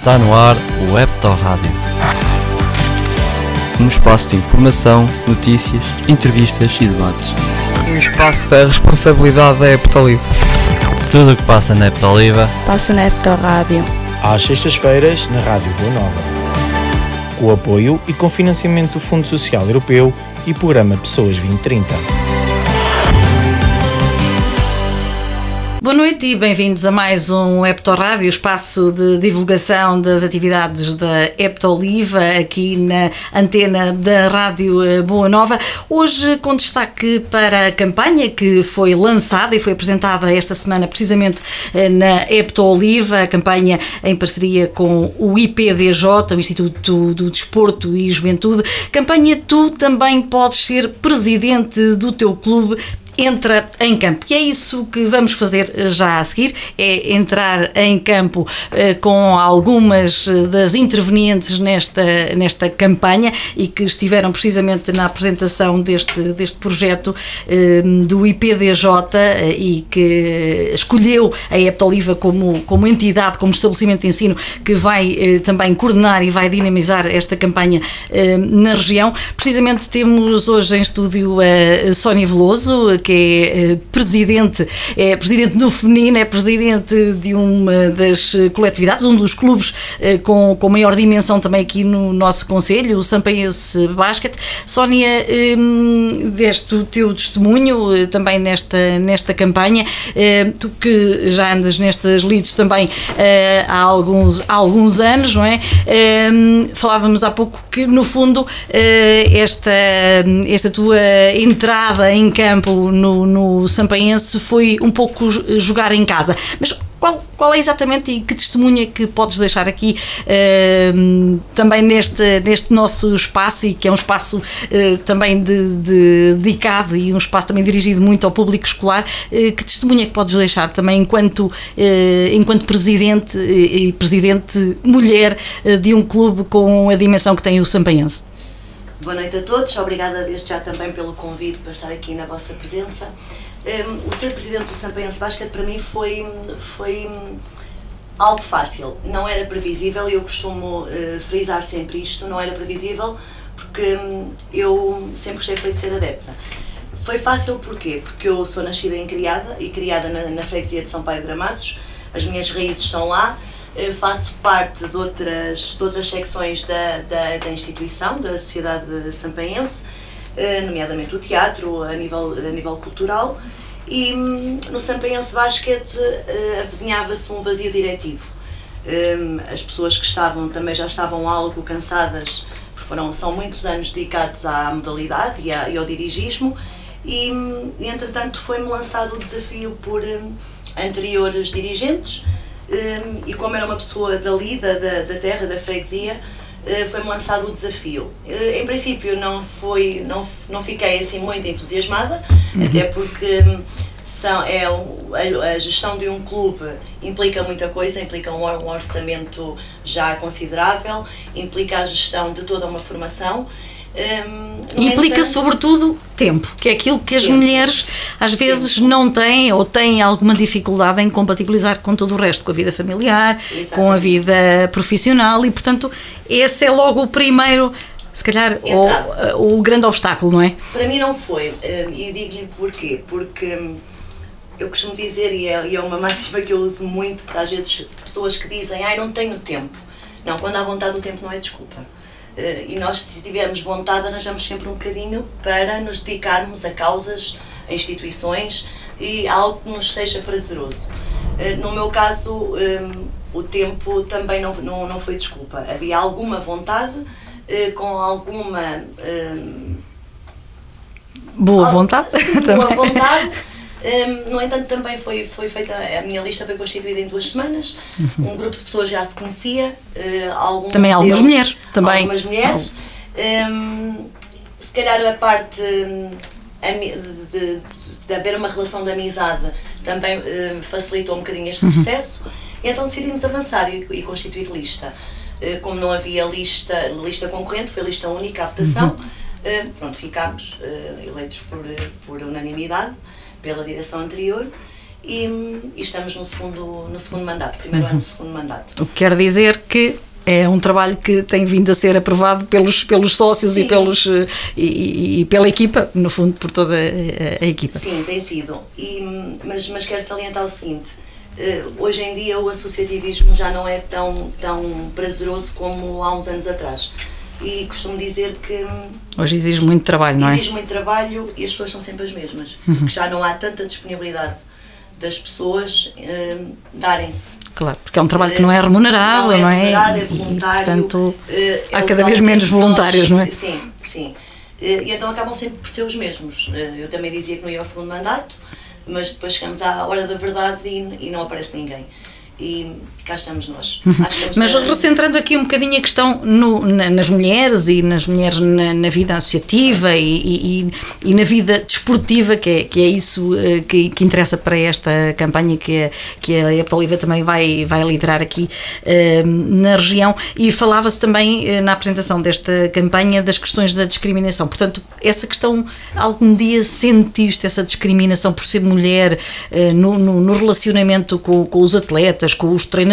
Está no ar o Hepto Rádio. Um espaço de informação, notícias, entrevistas e debates. Um espaço da responsabilidade da Heptolive. Tudo o que passa na Heptoliva passa na Hepto Rádio. Às sextas-feiras, na Rádio Boa Nova. O apoio e confinanciamento do Fundo Social Europeu e Programa Pessoas 2030. Boa noite e bem-vindos a mais um Hepto Rádio, espaço de divulgação das atividades da Hepto Oliva, aqui na antena da Rádio eh, Boa Nova. Hoje com destaque para a campanha que foi lançada e foi apresentada esta semana precisamente eh, na Hepto Oliva, a campanha em parceria com o IPDJ, o Instituto do Desporto e Juventude. Campanha Tu também podes ser presidente do teu clube entra em campo. E é isso que vamos fazer já a seguir, é entrar em campo eh, com algumas eh, das intervenientes nesta, nesta campanha e que estiveram precisamente na apresentação deste, deste projeto eh, do IPDJ e que escolheu a Heptoliva como, como entidade, como estabelecimento de ensino que vai também coordenar e vai dinamizar esta campanha na região. Precisamente temos hoje em estúdio a Sónia Veloso, que é eh, presidente, é presidente no feminino, é presidente de uma das coletividades, um dos clubes eh, com, com maior dimensão também aqui no nosso Conselho, o Sampaense Basket. Sónia, hum, deste o teu testemunho eh, também nesta, nesta campanha, tu que já andas nestas leads também há alguns, há alguns anos, não é? Hum, falávamos há pouco que, no fundo, esta, esta tua entrada em campo no, no Sampaense foi um pouco jogar em casa. Mas qual, qual é exatamente e que testemunha que podes deixar aqui uh, também neste, neste nosso espaço e que é um espaço uh, também de, de, dedicado e um espaço também dirigido muito ao público escolar, uh, que testemunha que podes deixar também enquanto, enquanto presidente e presidente mulher de um clube com a dimensão que tem o Sampaense? Boa noite a todos, obrigada desde já também pelo convite para estar aqui na vossa presença. Um, o ser presidente do Sampense Basket para mim foi, foi algo fácil, não era previsível e eu costumo uh, frisar sempre isto, não era previsível porque um, eu sempre gostei de ser adepta. Foi fácil porquê? Porque eu sou nascida em criada e criada na, na freguesia de São Paulo de Gramaços, as minhas raízes estão lá, eh, faço parte de outras, de outras secções da, da, da instituição, da Sociedade Sampaense, eh, nomeadamente o teatro, a nível, a nível cultural, e hum, no Sampaense Basket eh, avizinhava-se um vazio diretivo. Hum, as pessoas que estavam também já estavam algo cansadas, porque foram, são muitos anos dedicados à modalidade e, e ao dirigismo, hum, e entretanto foi-me lançado o desafio por anteriores dirigentes, um, e como era uma pessoa dali, da, da, da terra, da freguesia, uh, foi-me lançado o desafio. Uh, em princípio não, foi, não, não fiquei assim muito entusiasmada, uhum. até porque hum, são, é, a, a, gestão de um clube implica muita coisa, implica um, um orçamento já considerável, implica a gestão de toda uma formação Implica, entanto, sobretudo, tempo, que é aquilo que as tempo. mulheres às vezes tempo. não têm ou têm alguma dificuldade em compatibilizar com todo o resto, com a vida familiar, Exatamente. com a vida profissional e, portanto, esse é logo o primeiro se calhar o, o, grande obstáculo, não é? Para mim não foi, e digo-lhe porquê, porque hum, eu costumo dizer, e é, e é uma máxima que eu uso muito para às vezes pessoas que dizem, ai não tenho tempo. Não, quando há vontade o tempo não é desculpa. Eh, e nós, se tivermos vontade, arranjamos sempre um bocadinho para nos dedicarmos a causas, a instituições e a algo que nos seja prazeroso. Eh, no meu caso, eh, o tempo também não, não, não foi desculpa. Havia alguma vontade, com alguma. Boa vontade? Sim, boa vontade. Um, no entanto, também foi, foi feita, a minha lista foi constituída em duas semanas, uhum. um grupo de pessoas já se conhecia, uh, alguns Também algumas mulheres, também. Algumas mulheres. Um, se calhar a parte um, de, de, de, haver uma relação de amizade também uh, facilitou um bocadinho este uhum. processo, e então decidimos avançar e, e constituir lista. Uh, como não havia lista, lista concorrente, foi lista única a votação, uhum. pronto, ficámos eleitos por, por unanimidade pela direção anterior e, e estamos no segundo, no segundo mandato, primeiro ano do segundo mandato. O que quer dizer que é um trabalho que tem vindo a ser aprovado pelos, pelos sócios e, pelos, eh, e, e, pela equipa, no fundo, por toda a, a equipa. Sim, tem sido. E, mas, mas quero salientar o seguinte: eh, hoje em dia o associativismo já não é tão, tão prazeroso como há uns anos atrás. E costumo dizer que. Hoje exige muito trabalho, não é? Exige muito trabalho e as pessoas são sempre as mesmas. Uhum. Porque já não há tanta disponibilidade das pessoas uh, darem-se. Claro, porque é um trabalho que não é remunerado, não é? Não é, remunerado, é voluntário. E, portanto, uh, há cada vez menos voluntários, não é? Sim, sim. Uh, e então acabam sempre por ser os mesmos. eu também dizia que não ia ao segundo mandato, mas depois chegamos à hora da verdade e, e não aparece ninguém e cá estamos nós. Uhum. Mas recentrando aqui um bocadinho a questão no, na, nas mulheres e nas mulheres na, na vida associativa e, e, e, na vida desportiva, que é, que é isso uh, que, que interessa para esta campanha que, a, que a Epta Oliva também vai, vai liderar aqui uh, na região. E falava-se também uh, na apresentação desta campanha das questões da discriminação. Portanto, essa questão, algum dia sentiste essa discriminação por ser mulher no, no, no relacionamento com, com os atletas? com os treinadores,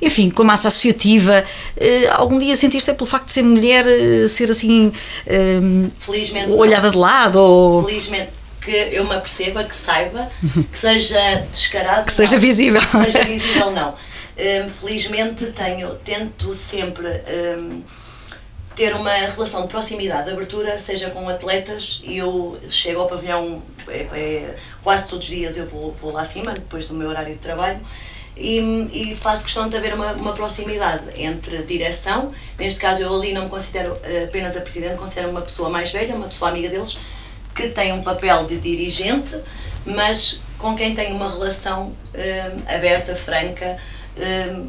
enfim, com a massa associativa. Eh, algum dia sentiste é pelo facto de ser mulher, eh, ser assim. Ehm, Felizmente. Olhada de lado? Ou... Felizmente que eu me aperceba, que saiba, que seja descarado. Que seja não, visível. Que seja visível, não. Felizmente tenho, tento sempre um, ter uma relação de proximidade, de abertura, seja com atletas, e eu chego ao pavilhão é, é, quase todos os dias, eu vou, vou lá acima, depois do meu horário de trabalho, e, e, faço questão de haver uma, uma, proximidade entre direção, neste caso eu ali não me considero eh, apenas a presidente, considero uma pessoa mais velha, uma pessoa amiga deles, que tem um papel de dirigente, mas com quem tem uma relação uh, aberta, franca, uh,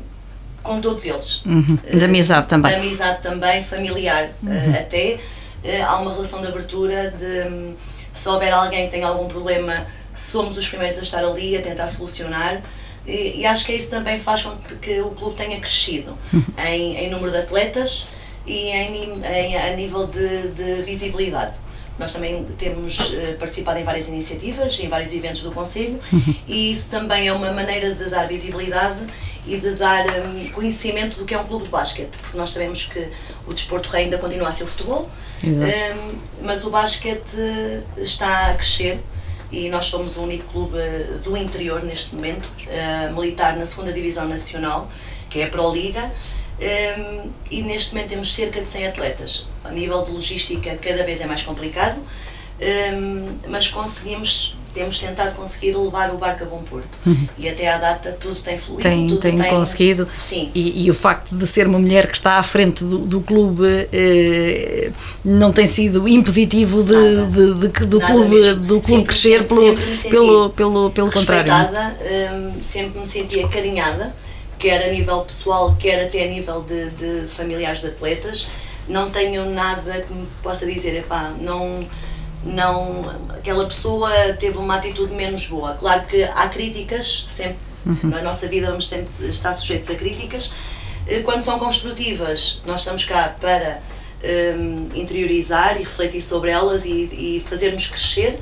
com todos eles. Uhum. De amizade também. De amizade também, familiar uhum. uh, até. há uma relação de abertura, de se houver alguém que tem algum problema, somos os primeiros a estar ali, a tentar solucionar. E, e, acho que isso também faz com que o clube tenha crescido em, em número de atletas e em, em a nível de, de, visibilidade. Nós também temos uh, participado em várias iniciativas, em vários eventos do Conselho, e isso também é uma maneira de dar visibilidade e de dar um, conhecimento do que é um clube de basquete, porque nós sabemos que o desporto rei ainda continua a ser o futebol, um, mas o basquete está a crescer e nós somos o único clube do interior neste momento, uh, militar na segunda Divisão Nacional, que é a Pro Liga, um, e neste momento temos cerca de 100 atletas. A nível de logística cada vez é mais complicado, um, mas conseguimos temos tentado conseguir levar o barco a bom porto. Uhum. E até à data tudo tem fluído. Tem, tudo tem, tem conseguido. Sim. E, e, o facto de ser uma mulher que está à frente do, do clube eh, não tem sido impeditivo de, de, de, de do, clube, do clube sempre, crescer sempre, pelo, sempre pelo, pelo, pelo contrário. Um, sempre me senti acarinhada, quer a nível pessoal, quer até a nível de, de familiares de atletas. Não tenho nada que me possa dizer, epá, não não aquela pessoa teve uma atitude menos boa. Claro que há críticas, sempre uhum. na nossa vida vamos sempre estar sujeitos a críticas. Eh, quando são construtivas, nós estamos cá para um, interiorizar e refletir sobre elas e, e fazermos crescer.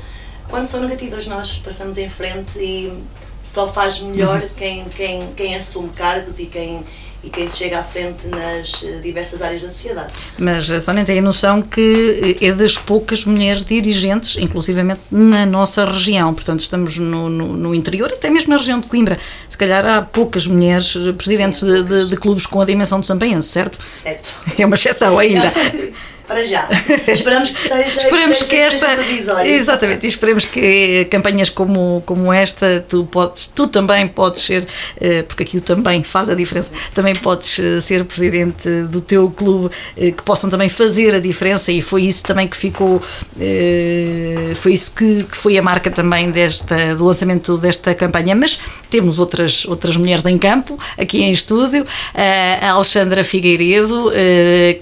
Quando são negativas, nós passamos em frente e só faz melhor uhum. quem, quem, quem assume cargos e quem, e quem se chega à frente nas eh, diversas áreas da sociedade. Mas a Sónia tem a noção que é das poucas mulheres dirigentes, inclusivamente na nossa região, portanto estamos no, no, no interior, até mesmo na região de Coimbra, se calhar há poucas mulheres presidentes Sim, de, de, de, clubes com a dimensão de Sampaense, certo? Certo. É uma exceção ainda. para já. Esperamos que seja, esperemos que, seja, que esta seja exatamente, e esperemos que campanhas como, como esta tu podes, tu também podes ser, eh, porque aquilo também faz a diferença, também podes eh, ser presidente do teu clube, eh, que possam também fazer a diferença e foi isso também que ficou, foi isso que, que foi a marca também desta, do lançamento desta campanha, mas temos outras, outras mulheres em campo, aqui em estúdio, a Alexandra Figueiredo,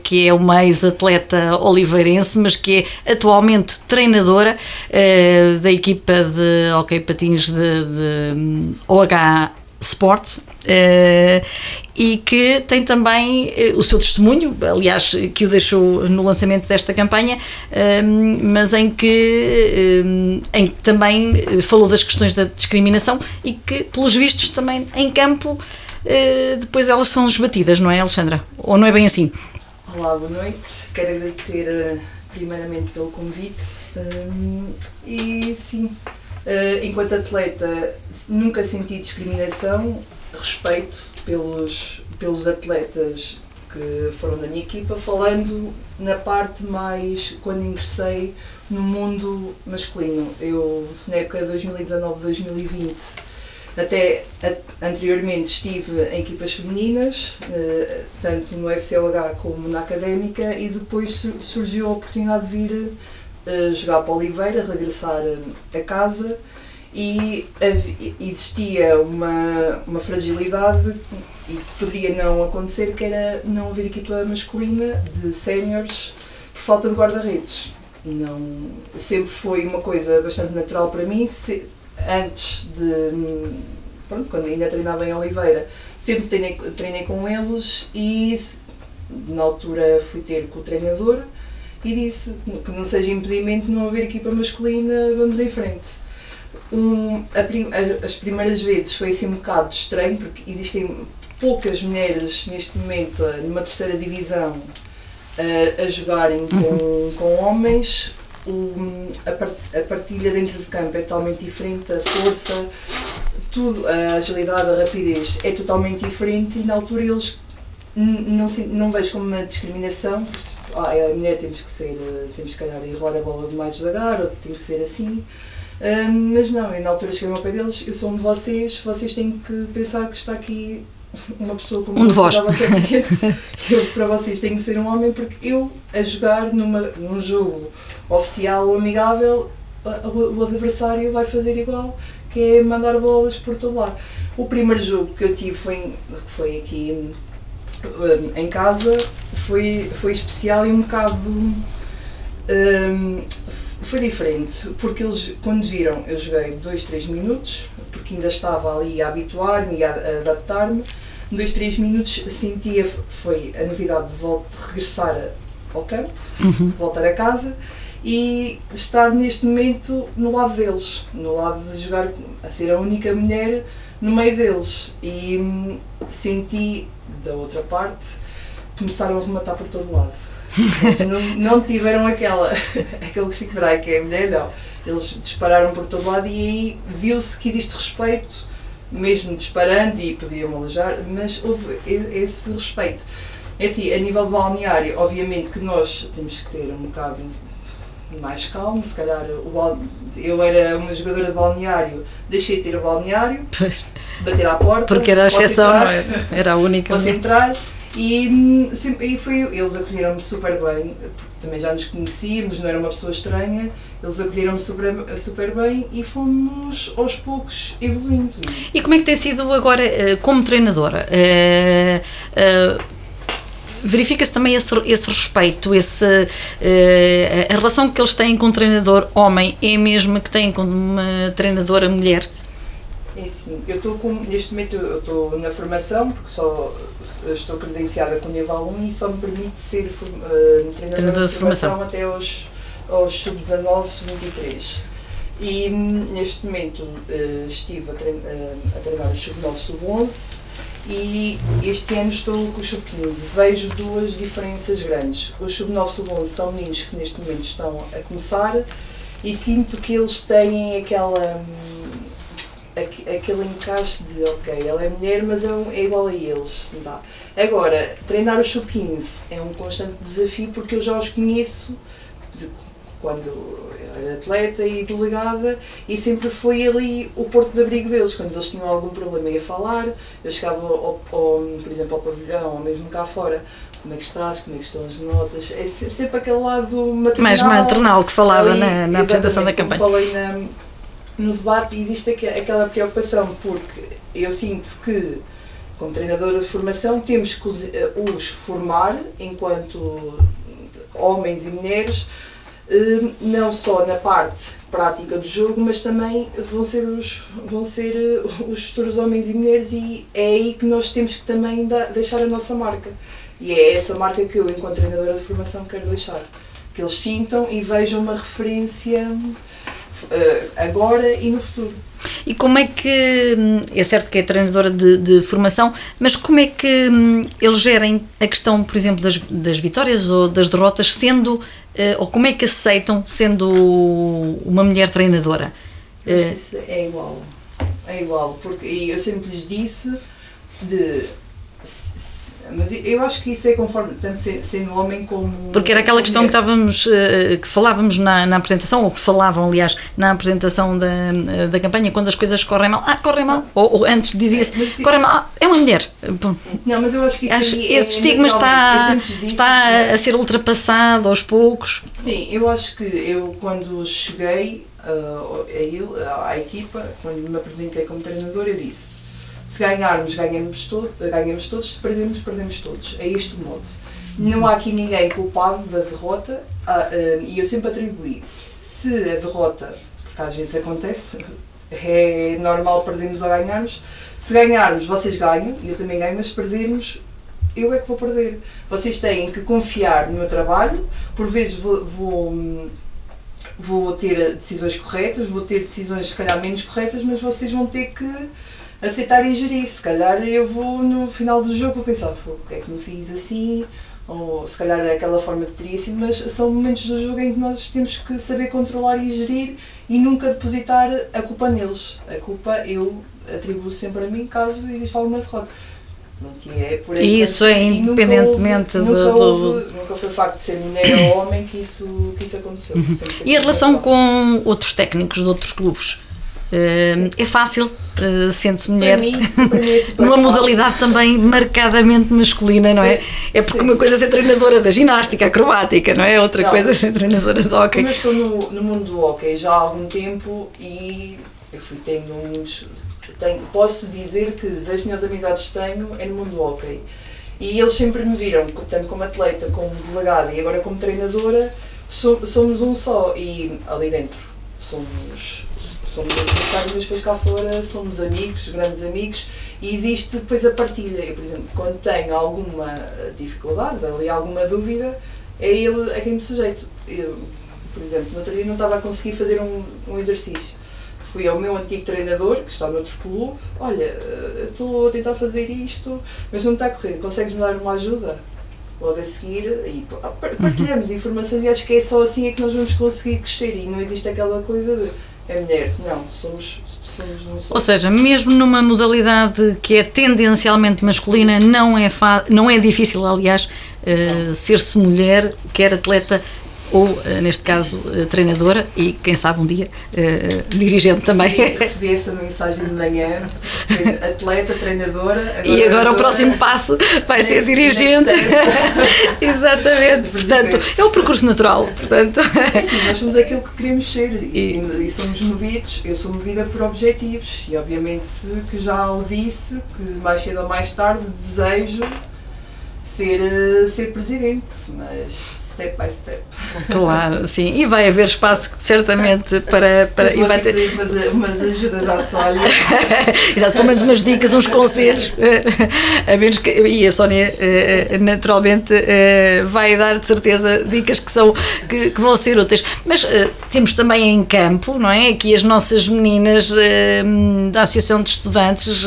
que é uma ex-atleta atleta oliveirense, mas que é atualmente treinadora uh, da equipa de hockey patins de, de OH Sport. Uh, e que tem também eh, o seu testemunho, aliás, que o deixou no lançamento desta campanha, ehm, mas em que, em que também falou das questões da discriminação e que, pelos vistos, também em campo, depois elas são esbatidas, não é, Alexandra? Ou não é bem assim? Olá, boa noite. Quero agradecer primeiramente pelo convite ehm, e sim, Uh, enquanto atleta, nunca senti discriminação, respeito pelos, pelos atletas que foram da minha equipa, falando na parte mais quando ingressei no mundo masculino. Eu, na época de 2019-2020, até anteriormente estive em equipas femininas, uh, tanto no FCOH como na académica, e depois surgiu a oportunidade de vir jogar para Oliveira, regressar a casa e existia uma, uma fragilidade e que poderia não acontecer, que era não haver equipa masculina de séniores por falta de guarda-redes. Não, sempre foi uma coisa bastante natural para mim, se, antes de, pronto, quando ainda treinava em Oliveira, sempre treinei, treinei com eles e na altura fui ter com o treinador e disse que não seja impedimento não haver equipa masculina, vamos em frente. Um, prim, as primeiras vezes foi assim um bocado estranho, porque existem poucas mulheres neste momento numa terceira divisão a, a jogarem com, uhum. com homens. O, a, partilha dentro de campo é totalmente diferente, a força, tudo, a agilidade, a rapidez é totalmente diferente e na altura eles não, não vejo como uma discriminação, ah, a mulher temos que ser, temos que calhar enrolar a bola de mais devagar, ou tem que ser assim. Um, mas não, eu na altura cheguei ao pé deles, eu sou um de vocês, vocês têm que pensar que está aqui uma pessoa como um de vós. eu para vocês tenho que ser um homem porque eu a jogar numa, num jogo oficial ou amigável o, o adversário vai fazer igual, que é mandar bolas por todo lado. O primeiro jogo que eu tive foi, foi aqui em casa foi, foi especial e um bocado. Um, foi diferente, porque eles, quando viram, eu joguei 2, 3 minutos, porque ainda estava ali a habituar-me e a, a adaptar-me. 2, 3 minutos sentia, foi a novidade de, volta, de regressar ao campo, uhum. voltar a casa e estar neste momento no lado deles, no lado de jogar, a ser a única mulher no meio deles. E hum, senti da outra parte, começaram a rematar por todo lado. não, não tiveram aquela, aquele Chico Braga que é a mulher, não. Eles dispararam por todo lado e aí viu-se que existe respeito, mesmo disparando e podiam alejar, mas houve esse respeito. É assim, a nível de balneário, obviamente que nós temos que ter um bocado mais calmo, se calhar o, eu era uma jogadora de balneário, deixei de ter o balneário, pois. bater à porta. Porque era a exceção, entrar, era, era a única. Posso entrar e, e foi, eles acolheram-me super bem, porque também já nos conhecíamos, não era uma pessoa estranha, eles acolheram-me super, super bem e fomos aos poucos evoluindo. E como é que tem sido agora eh, como treinadora? Uh, uh, verifica-se também esse, esse respeito, esse, uh, a relação que eles têm com o treinador homem é a mesma que têm com uma treinadora mulher? É sim, eu estou neste momento eu estou na formação, porque só estou credenciada com nível 1 e só me permite ser uh, treinadora Treinador de formação, formação até aos, aos sub-19, sub-23. E hum, neste momento uh, estive a, uh, a treinar os sub-9, sub-11 e este ano estou com o sub-15. Vejo duas diferenças grandes. Os sub-9 sub-11 são meninos que neste momento estão a começar e sinto que eles têm aquela hum, aquele encaixe de ok, ela é mulher, mas é, é igual a eles. Dá. Agora, treinar os sub-15 é um constante desafio porque eu já os conheço de quando era atleta e delegada e sempre foi ali o porto de abrigo deles. Quando eles tinham algum problema ia falar, eu chegava, ao, ao, por exemplo, ao pavilhão ou mesmo cá fora, como é que estás, como é que estão as notas, é sempre aquele lado maternal. Mais maternal que falava ali, na, na apresentação da campanha. falei na, no debate existe aquela preocupação, porque eu sinto que, como treinadora de formação, temos que os formar enquanto homens e mulheres eh, não só na parte prática do jogo, mas também vão ser os, vão ser eh, os futuros homens e mulheres e é aí que nós temos que também da, deixar a nossa marca. E é essa marca que eu, enquanto treinadora de formação, quero deixar. Que eles sintam e vejam uma referência uh, agora e no futuro. E como é que, hum, é certo que é treinadora de, de formação, mas como é que hum, eles gerem a questão, por exemplo, das, das vitórias ou das derrotas, sendo, ou como é que aceitam sendo uma mulher treinadora? Uh, isso é igual, é igual, porque eu sempre lhes disse de mas eu acho que isso é conforme, tanto sendo homem como. Porque era aquela questão que estávamos, eh, que falávamos na, na, apresentação, ou que falavam, aliás, na apresentação da, da campanha, quando as coisas correm mal. Ah, correm mal. Ou, ou antes dizia-se, é, correm mal. Ah, é uma mulher. Não, mas eu acho que isso acho, Esse é estigma está, está a ser ultrapassado aos poucos. Sim, eu acho que eu, quando cheguei uh, a ele, à equipa, quando me apresentei como treinador, eu disse se ganharmos, ganhamos, todo, ganhamos todos, se perdermos, perdemos todos. É este o modo. Não há aqui ninguém culpado da derrota ah, ah, e eu sempre atribuí. Se a derrota, porque às vezes acontece, é normal perdermos ou ganharmos. Se ganharmos, vocês ganham eu também ganho, mas se perdermos, eu é que vou perder. Vocês têm que confiar no meu trabalho, por vezes vou, vou, vou ter decisões corretas, vou ter decisões se calhar menos corretas, mas vocês vão ter que aceitar e gerir. Se calhar eu vou no final do jogo pensar, o que é que me fiz assim? Ou se calhar daquela forma de teria sido, mas são momentos do jogo em que nós temos que saber controlar e gerir e nunca depositar a culpa neles. A culpa eu atribuo sempre a mim caso exista alguma derrota. É aí, e isso é independentemente nunca houve, nunca, houve, nunca foi o facto de ser mulher ou homem que isso, que isso aconteceu. Uhum. E a relação com outros técnicos de outros clubes? Uh, é fácil, uh, sendo-se mulher, para mim, para mim é numa modalidade também marcadamente masculina, não é? É porque Sim. uma coisa é ser treinadora da ginástica acrobática, não é? Outra não, coisa é ser treinadora de hockey. Eu estou no, no mundo do hockey já há algum tempo e eu fui tendo uns. Tenho, posso dizer que das minhas amizades que tenho é no mundo do hockey. E eles sempre me viram, tanto como atleta, como delegada e agora como treinadora, somos um só. E ali dentro somos somos adversários, mas depois cá fora somos amigos, grandes amigos, e existe depois a partilha. Eu, por exemplo, quando tenho alguma dificuldade, ali alguma dúvida, é ele a quem me sujeito. Eu, por exemplo, no outro dia não estava a conseguir fazer um, um exercício. Fui ao meu antigo treinador, que está no outro clube, olha, eh, estou a tentar fazer isto, mas não está a correr, consegues-me dar uma ajuda? Logo a seguir, e partilhamos uhum. informações e acho que é só assim é que nós vamos conseguir crescer e não existe aquela coisa de é mulher. Não, somos, somos, não somos. Ou seja, mesmo numa modalidade que é tendencialmente masculina, não é, não é difícil, aliás, uh, ser-se mulher, quer atleta, ou, eh, neste caso, eh, treinadora e, quem sabe, um dia uh, dirigente também. Sim, recebi essa mensagem de manhã, atleta, treinadora. Agora e agora o próximo passo vai ser dirigente. Exatamente, portanto, é o percurso natural. Portanto. É sim, nós somos aquilo que queremos ser e, e, somos movidos, eu sou movida por objetivos e, obviamente, que já o disse, que mais cedo ou mais tarde desejo ser, ser presidente, mas step by step. Claro, sim. E vai haver espaço certamente para. para e vai ter umas, umas ajudas à Sónia. Exato, pelo menos umas dicas, uns conselhos. a menos que. E a Sónia, eh, naturalmente, eh, vai dar de certeza dicas que, são, que, que vão ser úteis. Mas eh, temos também em campo, não é? Aqui as nossas meninas da Associação de Estudantes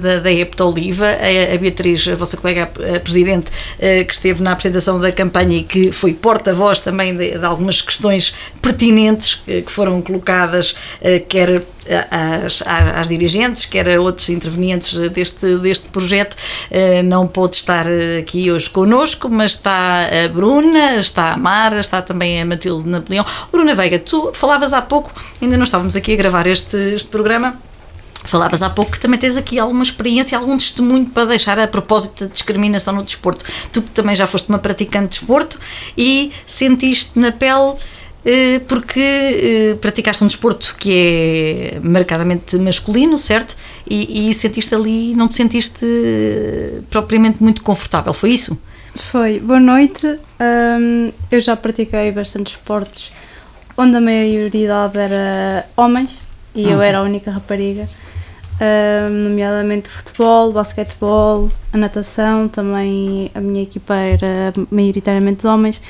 da, da EPTA Oliva, a, a Beatriz, a vossa colega a presidente, que esteve na apresentação da campanha e que foi porta-voz também de, de, algumas questões pertinentes que, que foram colocadas, uh, quer às, às, dirigentes, quer a outros intervenientes deste, deste projeto. Uh, não pôde estar aqui hoje connosco, mas está a Bruna, está a Mara, está também a Matilde Napoleão. Bruna Veiga, tu falavas há pouco, ainda não estávamos aqui a gravar este, este programa Falavas há pouco que também tens aqui alguma experiência, algum testemunho para deixar a propósito da discriminação no desporto. Tu que também já foste uma praticante de desporto e sentiste na pele eh, porque eh, praticaste um desporto que é marcadamente masculino, certo? E, e sentiste ali, não te sentiste eh, propriamente muito confortável, foi isso? Foi. Boa noite. Um, eu já pratiquei bastantes esportes onde a maioridade era homens e eu Uhum. era a única rapariga. Um, nomeadamente futebol, basquetebol, a natação, também a minha equipa era maioritariamente de homens.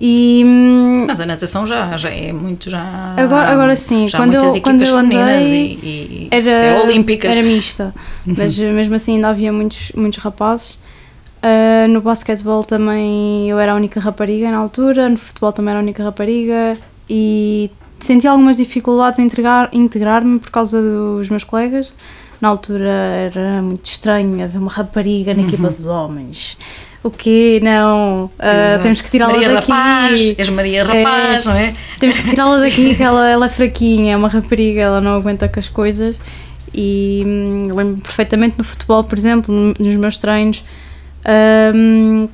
E hum, Mas a natação já, já é muito. Já, Agora- agora sim, Já quando muitas eu- quando eu andei, e, e era, até olímpicas. era mista, mas mesmo assim ainda havia muitos, muitos rapazes. Ah, no basquetebol também eu era a única rapariga na altura, no futebol também era a única rapariga e senti algumas dificuldades em integrar- integrar-me por causa dos meus colegas. Na altura era muito estranho haver uma rapariga na equipa dos homens. O quê? Não, Exato. temos que tirá-la Maria daqui. Rapaz, és Maria Rapaz, não é? Temos que tirá-la daqui, que ela, ela é fraquinha, é uma rapariga, ela não aguenta com as coisas. E hum, lembro-me perfeitamente no futebol, por exemplo, no- nos meus treinos, hum,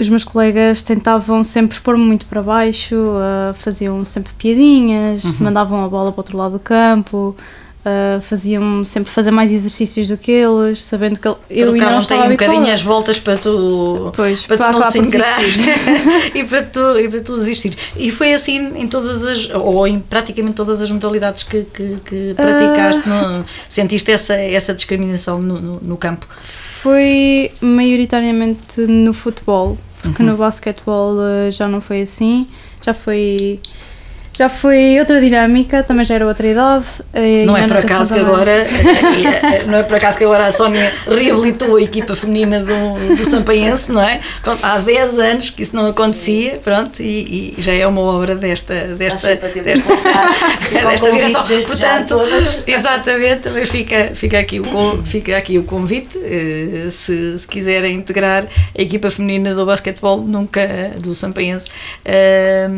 os meus colegas tentavam sempre pôr-me muito para baixo, ah, faziam sempre piadinhas, mandavam a bola para o outro lado do campo. ah, faziam sempre fazer mais exercícios do que eles, sabendo que eu não Trocavam-te aí um bocadinho as voltas para tu, Pois, para tu para não acabar se desistir. e, para tu, e para tu desistir. E foi assim em todas as, ou em praticamente todas as modalidades que, que, que praticaste, Ah. no- sentiste essa, essa discriminação no, no, no campo? Foi maioritariamente no futebol, porque Uhum. no basquetebol eh, já não foi assim, já foi já foi outra dinâmica, também já era outra idade. eh, Não é por acaso que agora eh, não é por acaso que agora a Sónia reabilitou a equipa feminina do, do Sampaense, não é? Pronto, há 10 anos que isso não acontecia, pronto, e, e já é uma obra desta desta desta, desta direção. Portanto, exatamente, também fica fica aqui o fica aqui o convite, eh, se, se quiserem integrar a equipa feminina do basquetebol, nunca do Sampaense, eh,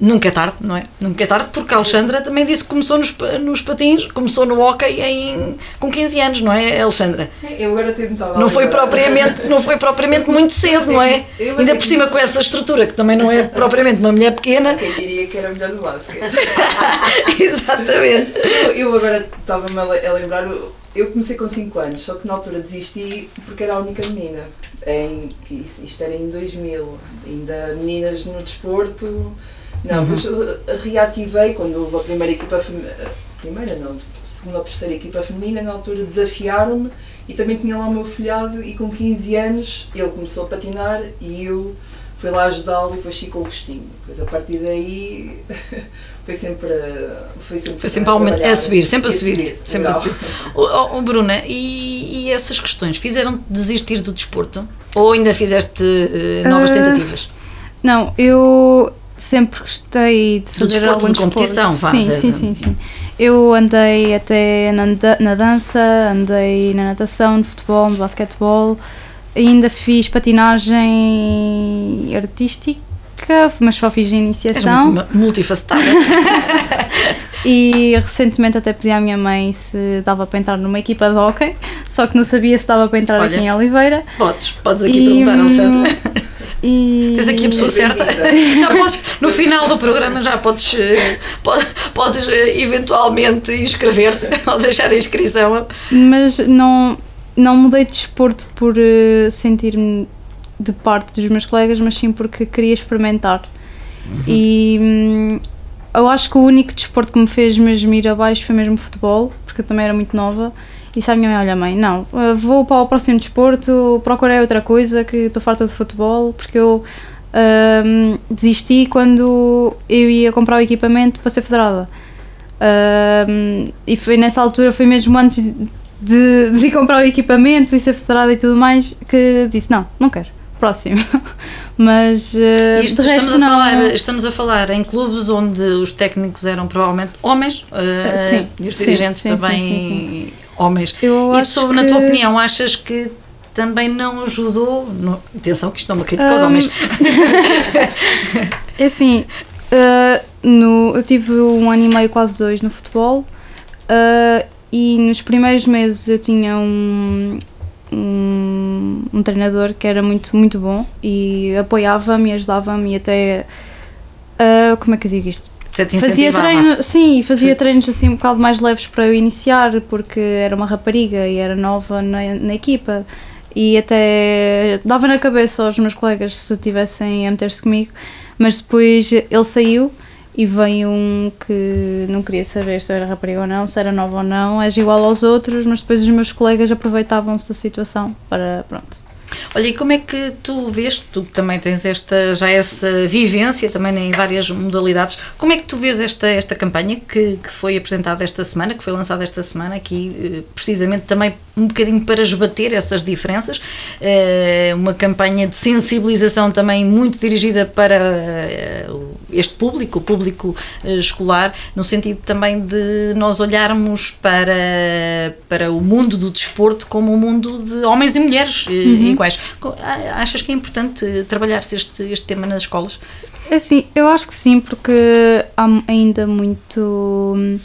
nunca é tarde, não é? Nunca é tarde, porque a Alexandra também disse que começou nos, nos patins, começou no hóquei em, com 15 anos, não é, Alexandra? Eu agora a Não foi propriamente, não foi propriamente muito cedo, não é? Ainda por cima com essa estrutura, que também não é propriamente uma mulher pequena. Quem diria que era a mulher do basquete? Exatamente. Eu, eu agora estava-me a, a lembrar, eu- comecei com 5 anos, só que na altura desisti porque era a única menina. Em, isto era em 2000, ainda meninas no desporto. Não, depois eh, reativei quando houve a primeira equipa feminina. Primeira não, segunda ou terceira equipa feminina, na altura desafiaram-me e também tinha lá o meu filhado e com 15 anos ele começou a patinar e eu fui lá ajudá-lo e depois ficou o gostinho. Depois a partir daí foi sempre a- foi sempre, Foi sempre a, aumentar, trabalhar a subir, sempre a e subir. Sempre a subir. Oh, oh, Bruna, e, e essas questões fizeram-te desistir do desporto? Ou ainda fizeste eh, novas Ah, tentativas? Não, eu sempre gostei de fazer desporto algum de competição, vá, Sim, sim, sim, sim. Eu andei até na, da- na dança, andei na natação, no futebol, no basquetebol, ainda fiz patinagem artística, mas só fiz És iniciação. mu- multifacetada. E recentemente até pedi à minha mãe se dava para entrar numa equipa de hockey, só que não sabia se dava para entrar Olha. aqui em Oliveira. Podes, podes aqui E, perguntar, Alexandre. E... Tens aqui a pessoa certa. Já podes, no final do programa, já podes, eh, po- podes eh, eventualmente inscrever-te ou deixar a inscrição. Mas não, não mudei de desporto por eh, sentir-me de parte dos meus colegas, mas sim porque queria experimentar. E hum, eu acho que o único desporto que me fez mesmo ir abaixo foi mesmo futebol, porque eu também era muito nova. E disse à minha mãe: Olha, mãe, não, eh, vou para o próximo desporto, procurei outra coisa, que estou farta de futebol, porque eu hum, desisti quando eu ia comprar o equipamento para ser federada. Hum, e foi nessa altura, foi mesmo antes de, de ir comprar o equipamento e ser federada e tudo mais, que disse: Não, não quero, próximo. Mas eh, Isto estamos resto, a, não. falar, estamos a falar em clubes onde os técnicos eram provavelmente homens eh, Sim, e os dirigentes sim, também sim, homens. Eu Isso, na que- tua opinião, achas que também não ajudou? No, atenção, que isto não é uma crítica aos Hum, homens. É assim, uh, no, eu tive um ano e meio, quase dois, no futebol uh, e nos primeiros meses eu tinha um, um, um treinador que era muito, muito bom e apoiava-me, ajudava-me e até. uh, como é que eu digo isto? Fazia treino, sim, fazia treinos assim um bocado mais leves para eu iniciar, porque era uma rapariga e era nova na, na equipa. e até dava na cabeça aos meus colegas se tivessem a meter-se comigo, mas depois ele saiu e veio um que não queria saber se era rapariga ou não, se era nova ou não, és igual aos outros, mas depois os meus colegas aproveitavam-se da situação para, pronto, Olha, e como é que tu vês, tu que também tens esta, já essa vivência também em várias modalidades, como é que tu vês esta, esta campanha que, que foi apresentada esta semana, que foi lançada esta semana, aqui eh, precisamente também um bocadinho para esbater essas diferenças, eh, uma campanha de sensibilização também muito dirigida para eh, este público, o público escolar, no sentido também de nós olharmos para, para o mundo do desporto como um mundo de homens e mulheres uhum. Iguais. Achas que é importante trabalhar-se este, este tema nas escolas? É sim, eu acho que sim, porque há ainda muito hum,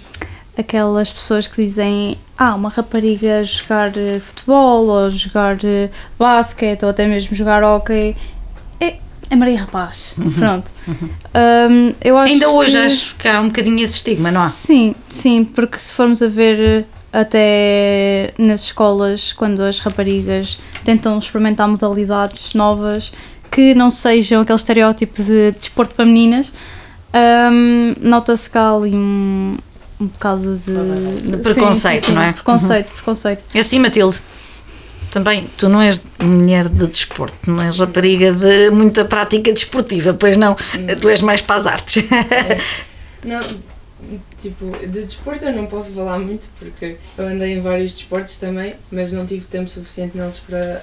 aquelas pessoas que dizem ah, uma rapariga jogar eh, futebol ou jogar eh, basquete ou até mesmo jogar hockey é, é Maria Rapaz. Uhum. Pronto. Uhum. Um, eu acho ainda hoje que, acho que há um bocadinho esse estigma, não há? Sim, sim, porque se formos a ver eh, até nas escolas, quando as raparigas tentam experimentar modalidades novas que não sejam aquele estereótipo de desporto para meninas, um, nota-se cá ali um, um bocado de, de preconceito, sim, sim, não é? Preconceito, uhum. preconceito. É assim, Matilde. Também, tu não és mulher de desporto, não és rapariga de muita prática desportiva, pois não, não. tu és mais para as artes. É. Não, tipo, de desporto eu não posso falar muito porque eu andei em vários desportos também, mas não tive tempo suficiente neles para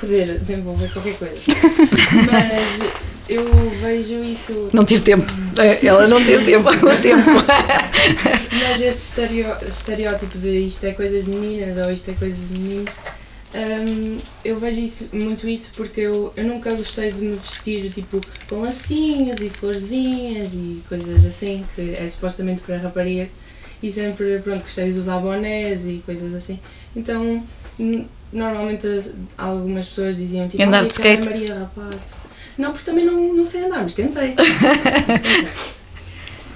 poder desenvolver qualquer coisa. mas eu vejo isso. Não tive tempo. É, ela não teve tempo. tempo. mas esse estereótipo de isto é coisas meninas ou isto é coisas de meninos um, eu vejo isso, muito isso porque eu, eu nunca gostei de me vestir tipo com lacinhos e florzinhas e coisas assim, que é supostamente para rapariga. E sempre, pronto, gostei de usar bonés e coisas assim. Então, normalmente algumas pessoas diziam tipo, andar de skate. Maria Rapaz. Não, porque também não, não sei andar, mas tentei.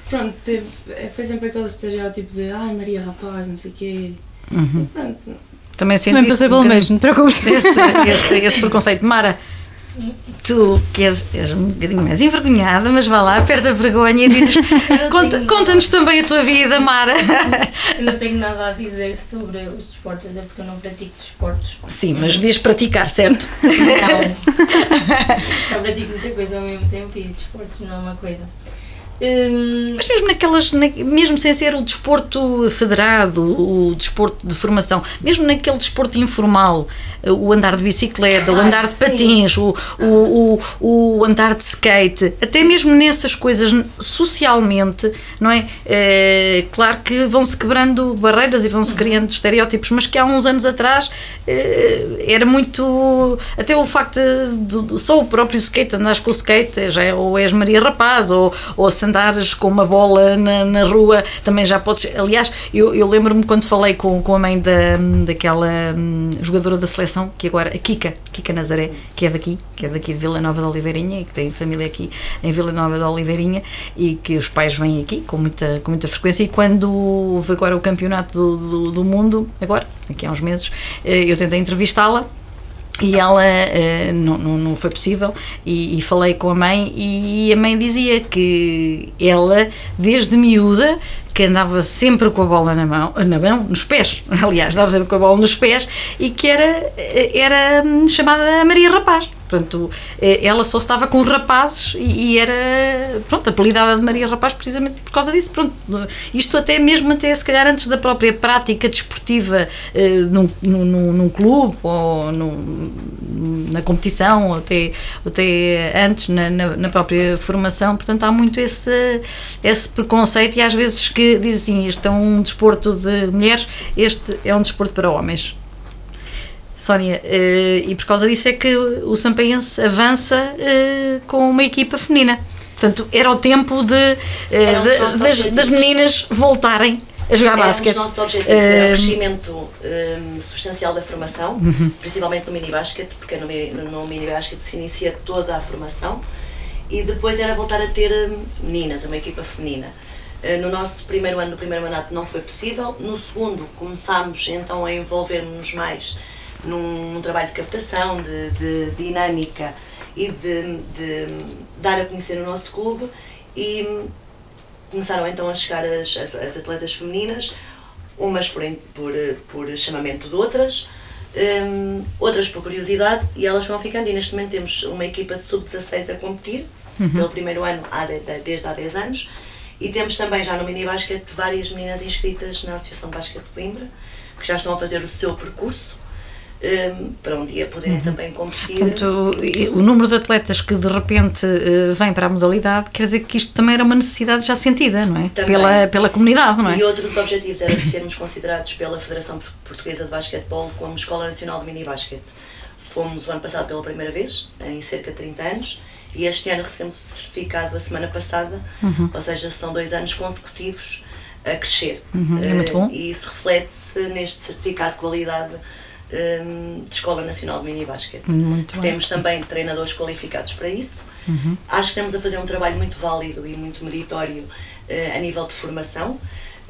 Pronto, teve, foi sempre aquele estereótipo de ai Maria Rapaz, não sei o quê. Uhum. E pronto, também sentiste Também passei pelo um mesmo, preocupes. Esse, esse, esse preconceito. Mara, tu que és, és, um bocadinho mais envergonhada, mas vá lá, perde a vergonha e diz conta, conta-nos também a tua vida, Mara. Eu não tenho nada a dizer sobre os desportos, até porque eu não pratico desportos. Sim, mas devias praticar, certo? Não. Eu pratico muita coisa ao mesmo tempo e desportos não é uma coisa. Hum... Mas mesmo naquelas, mesmo sem ser o desporto federado, o desporto de formação, mesmo naquele desporto informal, o andar de bicicleta, ah, o andar de sim. patins, o, o, o, o, andar de skate, até mesmo nessas coisas socialmente, não é? é claro que vão-se quebrando barreiras e vão-se criando estereótipos, mas que há uns anos atrás é, era muito. Até o facto de, de, só o próprio skate, andares com o skate, já é, ou és Maria Rapaz, ou, ou se andares com uma bola na, na rua, também já podes. Aliás, eu, eu lembro-me quando falei com, com a mãe da, daquela hum, jogadora da seleção, que agora, a Kika, Kika Nazaré, que é daqui, que é daqui de Vila Nova de Oliveirinha e que tem família aqui em Vila Nova de Oliveirinha e que os pais vêm aqui com muita, com muita frequência. E quando houve agora o campeonato do, do, do mundo, agora, aqui há uns meses, eh, eu tentei entrevistá-la e ela uh, não, não, foi possível e, e, falei com a mãe e a mãe dizia que ela desde miúda que andava sempre com a bola na mão, na mão, nos pés, aliás, andava sempre com a bola nos pés e que era, era chamada Maria Rapaz. Portanto, eh, ela só estava com rapazes e, era, pronto, apelidada de Maria Rapaz precisamente por causa disso. Pronto, isto até mesmo até se calhar antes da própria prática desportiva eh, num, num, num clube ou num, na competição, ou até, até antes na, na, na, própria formação. Portanto, há muito esse, esse preconceito e às vezes que diz assim: este é um desporto de mulheres, este é um desporto para homens. Sónia, uh, e por causa disso é que o Sampaense avança uh, com uma equipa feminina. Portanto, era o tempo de, uh, de das, das, meninas voltarem a jogar era basquete. Um dos nossos objetivos era o crescimento um, substancial da formação, uhum. principalmente no mini basquete, porque no, no mini basquete se inicia toda a formação, e depois era voltar a ter meninas, uma equipa feminina. Eh, no nosso primeiro ano do primeiro mandato não foi possível. No segundo começámos então a envolver-nos mais num, num trabalho de captação, de, de dinâmica e de, de dar a conhecer o nosso clube. E começaram então a chegar as, as, as atletas femininas, umas por, por, por chamamento de outras, um, outras por curiosidade e elas foram ficando. E neste momento temos uma equipa de sub-16 a competir. Uhum. pelo primeiro ano há de, de, desde há 10 anos. E temos também já no mini basquete várias meninas inscritas na Associação Basquete de Coimbra que já estão a fazer o seu percurso um, para um dia poderem uhum. também competir. Portanto, o número de atletas que de repente uh, vem para a modalidade quer dizer que isto também era uma necessidade já sentida, não é? Pela, pela comunidade, não é? E outros objetivos era sermos considerados pela Federação Portuguesa de Basquetebol como Escola Nacional de Mini Basquete. Fomos o ano passado pela primeira vez, em cerca de 30 anos, e este ano recebemos o certificado a semana passada, uhum. ou seja, são dois anos consecutivos a crescer. Uhum, é muito bom. Uh, e isso reflete-se neste certificado de qualidade um, de Escola Nacional de Mini Basquete. Muito Temos também treinadores qualificados para isso. Uhum. Acho que estamos a fazer um trabalho muito válido e muito meritório uh, a nível de formação.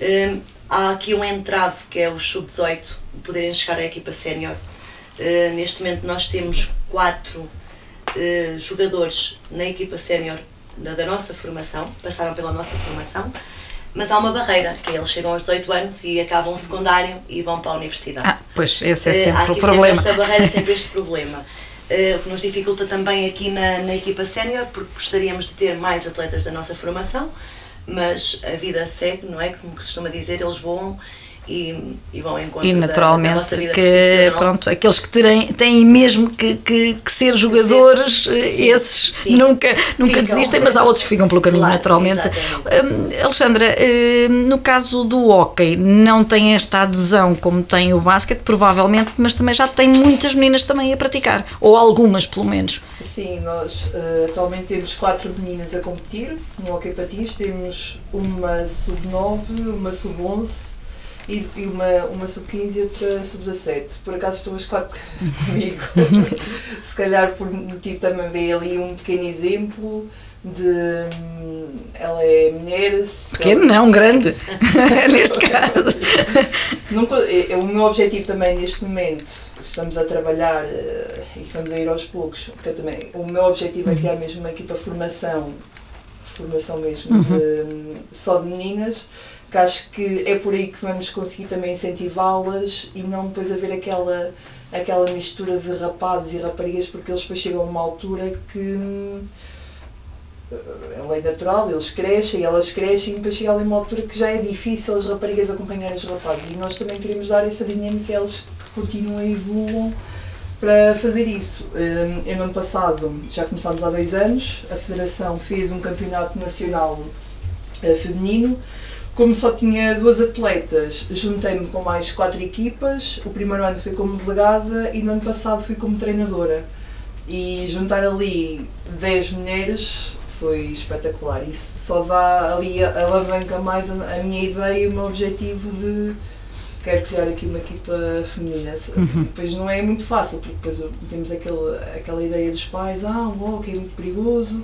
Um, há aqui um entrave que é os sub-18 poderem chegar à equipa sénior. Uh, neste momento nós temos quatro uh, jogadores na equipa sénior da, da nossa formação, passaram pela nossa formação mas há uma barreira, que é eles chegam aos 18 anos e acabam o secundário e vão para a universidade. Ah, pois, esse é eh, sempre uh, o problema. Sempre esta barreira, sempre este problema. Uh, o que nos dificulta também aqui na, na equipa sénior, porque gostaríamos de ter mais atletas da nossa formação, mas a vida segue, não é? Como se costuma dizer, eles voam e, e vão em conta e naturalmente da, da vida que pronto aqueles que terem, têm mesmo que, que, que ser jogadores sim, esses sim. nunca nunca ficam, desistem mas há outros que ficam pelo caminho claro, naturalmente. hum, Alexandra hum, no caso do hockey não tem esta adesão como tem o basquete provavelmente mas também já tem muitas meninas também a praticar ou algumas pelo menos. Sim nós uh, atualmente temos quatro meninas a competir no hockey patins temos uma sub 9 uma sub 11 e, e uma, uma sub-15 e outra sub-17. Por acaso estão as quatro comigo. Se calhar por motivo também veio ali um pequeno exemplo de hum, ela é mulher. Pequeno ela... não, grande, neste caso. Nunca, é, é, o meu objetivo também neste momento, estamos a trabalhar uh, e estamos a ir aos poucos, porque também o meu objetivo é criar mesmo uma equipa formação, formação mesmo, uhum. de, hum, só de meninas que acho que é por aí que vamos conseguir também incentivá-las e não depois haver aquela, aquela mistura de rapazes e raparigas, porque eles depois chegam a uma altura que hum, é lei natural, eles crescem, elas crescem e depois chega ali uma altura que já é difícil as raparigas acompanharem os rapazes e nós também queremos dar essa dinâmica a eles que continuam e evoluam para fazer isso. Hum, no ano passado, já começámos há dois anos, a Federação fez um campeonato nacional eh, feminino como só tinha duas atletas, juntei-me com mais quatro equipas. O primeiro ano fui como delegada e no ano passado fui como treinadora. E juntar ali 10 mulheres foi espetacular. Isso só dá ali, alavanca mais a, minha ideia e o meu objetivo de quero criar aqui uma equipa feminina. Uhum. Depois não é muito fácil, porque depois temos aquele, aquela ideia dos pais, ah, o hockey é muito perigoso,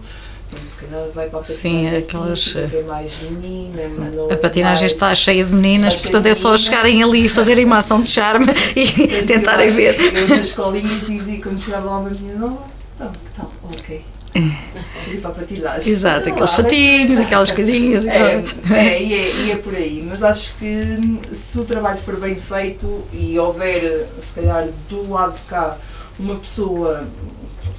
se calhar vai para a Sim, aquelas. É mais menina, a patinagem mais, está cheia de meninas, portanto é só chegarem ali e fazerem uma ação de charme e tentarem eu, ver. Eu nas escolinhas dizia quando chegava lá uma menina nova, então, que tal? Ok. Ir para a patinagem. Exato, aqueles fatinhos, aquelas coisinhas. É, é, e é, e é por aí. Mas acho que se o trabalho for bem feito e houver, se calhar, do lado de cá, uma pessoa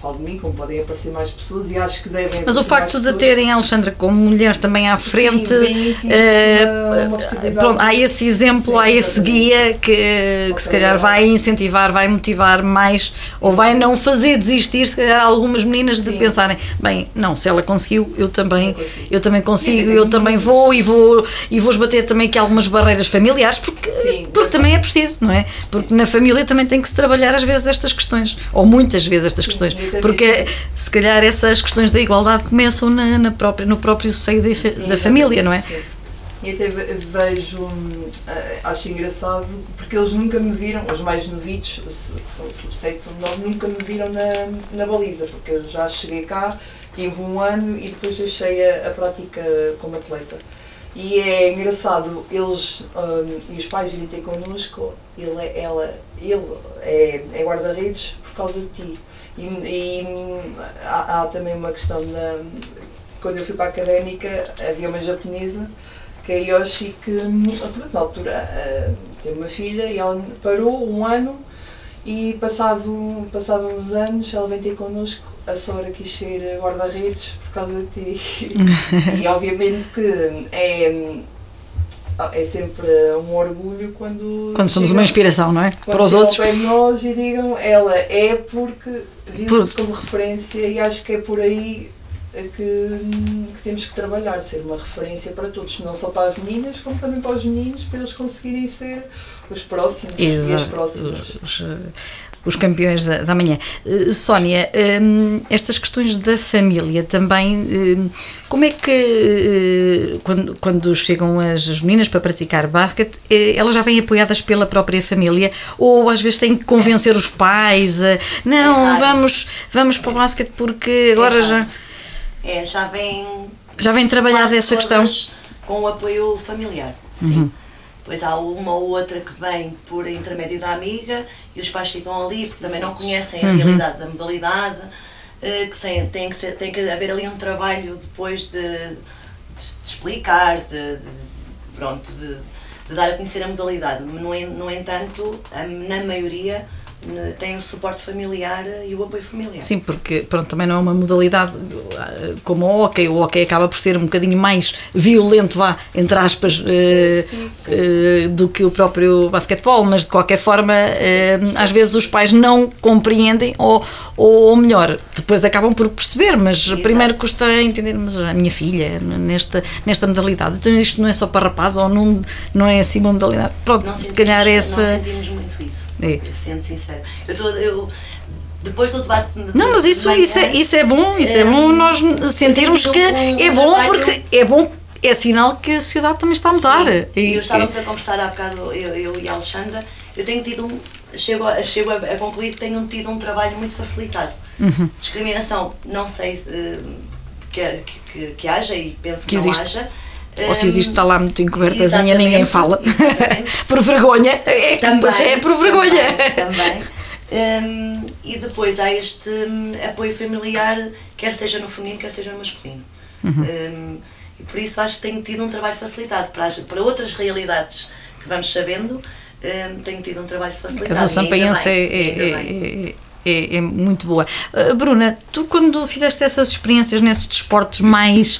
falo de mim, como podem aparecer mais pessoas e acho que devem Mas o facto de terem a Alexandra como mulher também à frente, Sim, uh, pronto, há esse exemplo, Sim, há esse guia que, que se calhar vai incentivar, vai motivar mais ou vai não fazer desistir, se calhar, algumas meninas de pensarem, bem, não, se ela conseguiu, eu também, eu também consigo, eu também vou e vou e vou esbater também aqui algumas barreiras familiares, porque, Sim, porque também é preciso, não é? Porque na família também tem que se trabalhar às vezes estas questões, ou muitas vezes estas questões porque se calhar essas questões da igualdade começam na, na própria, no próprio seio da, da família, não é? Sim. E até vejo, uh, acho engraçado, porque eles nunca me viram, os mais novitos, que são sub-7, sub-9, nunca me viram na, na baliza, porque eu já cheguei cá, tive um ano e depois deixei a, a prática como atleta. E é engraçado, eles hum, e os pais virem ter connosco, ele, ela, ele é, é guarda-redes por causa de ti. E, e, há, há também uma questão da. Quando eu fui para a académica, havia uma japonesa, que é a Yoshi, que na altura hum, teve uma filha e ela parou um ano e passado, passado uns anos ela vem ter connosco, a Sora quis ser guarda-redes por causa de ti. e obviamente que é, é sempre um orgulho quando. Quando somos uma inspiração, não é? Para os outros. de nós e digam ela é porque viu-se Por- como referência e acho que é por aí que, que temos que trabalhar, ser uma referência para todos, não só para as meninas, como também para os meninos, para eles conseguirem ser os próximos e as Exato. próximas. Os, campeões da, da manhã. Eh, Sónia, hum, estas questões da família também, hum, como é que eh, quando, quando chegam as, as meninas para praticar basquete, eh, elas já vêm apoiadas pela própria família ou às vezes têm que convencer os pais a, não, Errado. vamos, vamos para o basquete porque agora já, Errado. É, já vem já vem trabalhada quase essa questão. Uhum. Com o apoio familiar, sim. Pois há uma ou outra que vem por intermédio da amiga e os pais ficam ali porque também não conhecem Uhum. a realidade da modalidade, eh, que sem- tem, que ser- tem que haver ali um trabalho depois de, de- de explicar, de, de- pronto, de, dar a conhecer a modalidade. No, no entanto, na maioria tem o suporte familiar e o apoio familiar. Sim, porque pronto, também não é uma modalidade ah, como o hockey. O hockey acaba por ser um bocadinho mais violento, vá, entre aspas, eh, eh, do que o próprio basquetebol, mas de qualquer forma, eh, às vezes os pais não compreendem, ou, ou melhor, depois acabam por perceber, mas Exato. primeiro custa entender, mas a minha filha, nesta, nesta modalidade, então isto não é só para rapaz, ou não, não é assim uma modalidade. Pronto, Não se sentimos- calhar essa. Não sentimos muito isso, É. sendo sincero. Eu tô, eu, depois do debate. de- Não, mas isso, manhã, isso, é, isso é bom, isso é Hum, bom nós sentirmos que um é bom porque é bom, é sinal que a sociedade também está a mudar. Sim, E- eu estávamos a conversar há bocado, eu, eu e a Alexandra, eu tenho tido um. Chego a, chego a, a concluir que tenho tido um trabalho muito facilitado. Uhum. Discriminação, não sei eh, que, que, que haja e penso que, Que não existe. haja. Ou se Hum, existe, está lá muito encobertazinha, ninguém fala. por vergonha, é depois é por vergonha. Também. também. Hum, e depois há este hum, apoio familiar, quer seja no feminino, quer seja no masculino. Uhum. Hum, e por isso acho que tenho tido um trabalho facilitado para, as- para outras realidades que vamos sabendo. hum, tenho tido um trabalho A facilitado. do e ainda Sampaense é, é, é, é- é muito boa. Uh, Bruna, tu quando fizeste essas experiências nesses desportos mais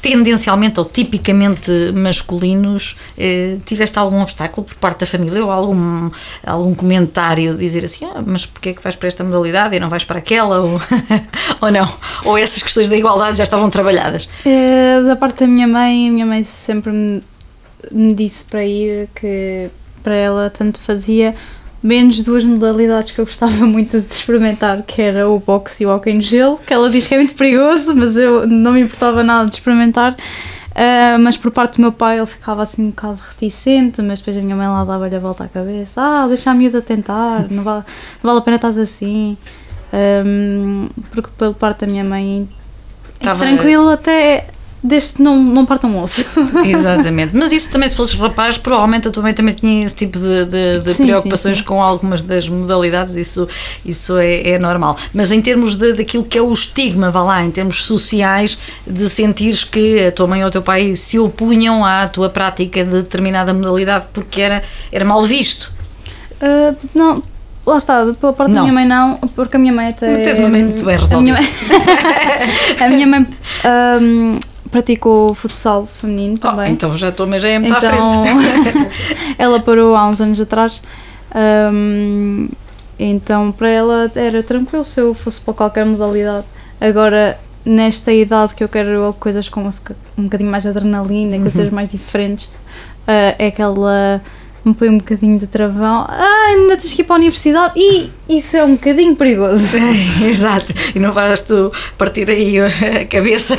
tendencialmente ou tipicamente masculinos, eh, tiveste algum obstáculo por parte da família ou algum, algum comentário dizer assim, ah, mas porquê é que vais para esta modalidade e não vais para aquela ou, ou não? Ou essas questões da igualdade já estavam trabalhadas? Eh, da parte da minha mãe, a minha mãe sempre me, me disse para ir que para ela tanto fazia menos duas modalidades que eu gostava muito de experimentar, que era o boxe e o hockey no gelo, que ela diz que é muito perigoso, mas eu não me importava nada de experimentar. Ah, mas por parte do meu pai ele ficava assim um bocado reticente, mas depois a minha mãe lá dava-lhe a volta à cabeça, ah, deixa a miúda tentar, não vale, não vale a pena estás assim. Ahm, porque pela parte da minha mãe Tava- tranquilo até desde que não, não partam osso. Exatamente, mas isso também se fosses rapaz, provavelmente a tua mãe também tinha esse tipo de, de- de Sim, preocupações sim, sim. com algumas das modalidades, isso, isso é, é normal. Mas em termos de, daquilo que é o estigma, vá lá, em termos sociais, de sentires que a tua mãe ou o teu pai se opunham à tua prática de determinada modalidade porque era, era mal visto. Ah, não, lá está, pela parte Não. da minha mãe não, porque a minha mãe até. Tens uma mãe muito bem a minha resolvida. mãe, a minha mãe ahm, praticou futsal feminino Oh, também. então já tua mãe já é muito à Então, frente. ela parou há uns anos atrás. ahm, então, para ela era tranquilo se eu fosse para qualquer modalidade. Agora, nesta idade que eu quero coisas com um boca- um bocadinho mais de adrenalina, Uhum. coisas mais diferentes, ah, é que ela me põe um bocadinho de travão. Ah, ainda tens que ir para a universidade. E isso é um bocadinho perigoso. Exato, e não vais tu partir aí a cabeça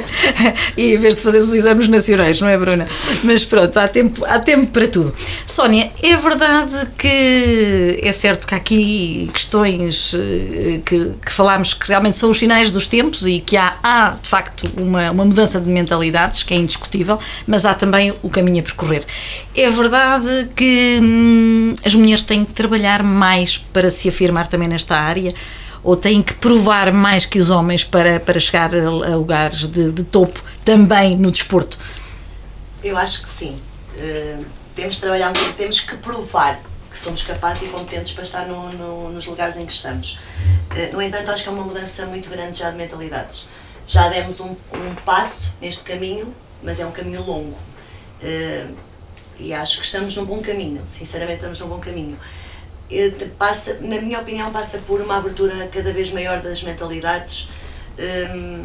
e em vez de fazer os exames nacionais, não é, Bruna? Mas pronto, há tempo, há tempo para tudo. Sónia, é verdade que é certo que há aqui questões eh, que, que falámos que realmente são os sinais dos tempos e que há, há de facto uma, uma mudança de mentalidades, que é indiscutível, mas há também o caminho a percorrer. É verdade que hum, as mulheres têm que trabalhar mais para se afirmar também nesta área ou têm que provar mais que os homens para, para chegar a, a lugares de, de, topo também no desporto? Eu acho que sim. Uh, temos de trabalhar, temos que provar que somos capazes e competentes para estar no, no, nos lugares em que estamos. Uh, no entanto, acho que é uma mudança muito grande já de mentalidades. Já demos um, um passo neste caminho, mas é um caminho longo. Uh, e acho que estamos num bom caminho, sinceramente estamos num bom caminho. Passa, na minha opinião, passa por uma abertura cada vez maior das mentalidades. Um,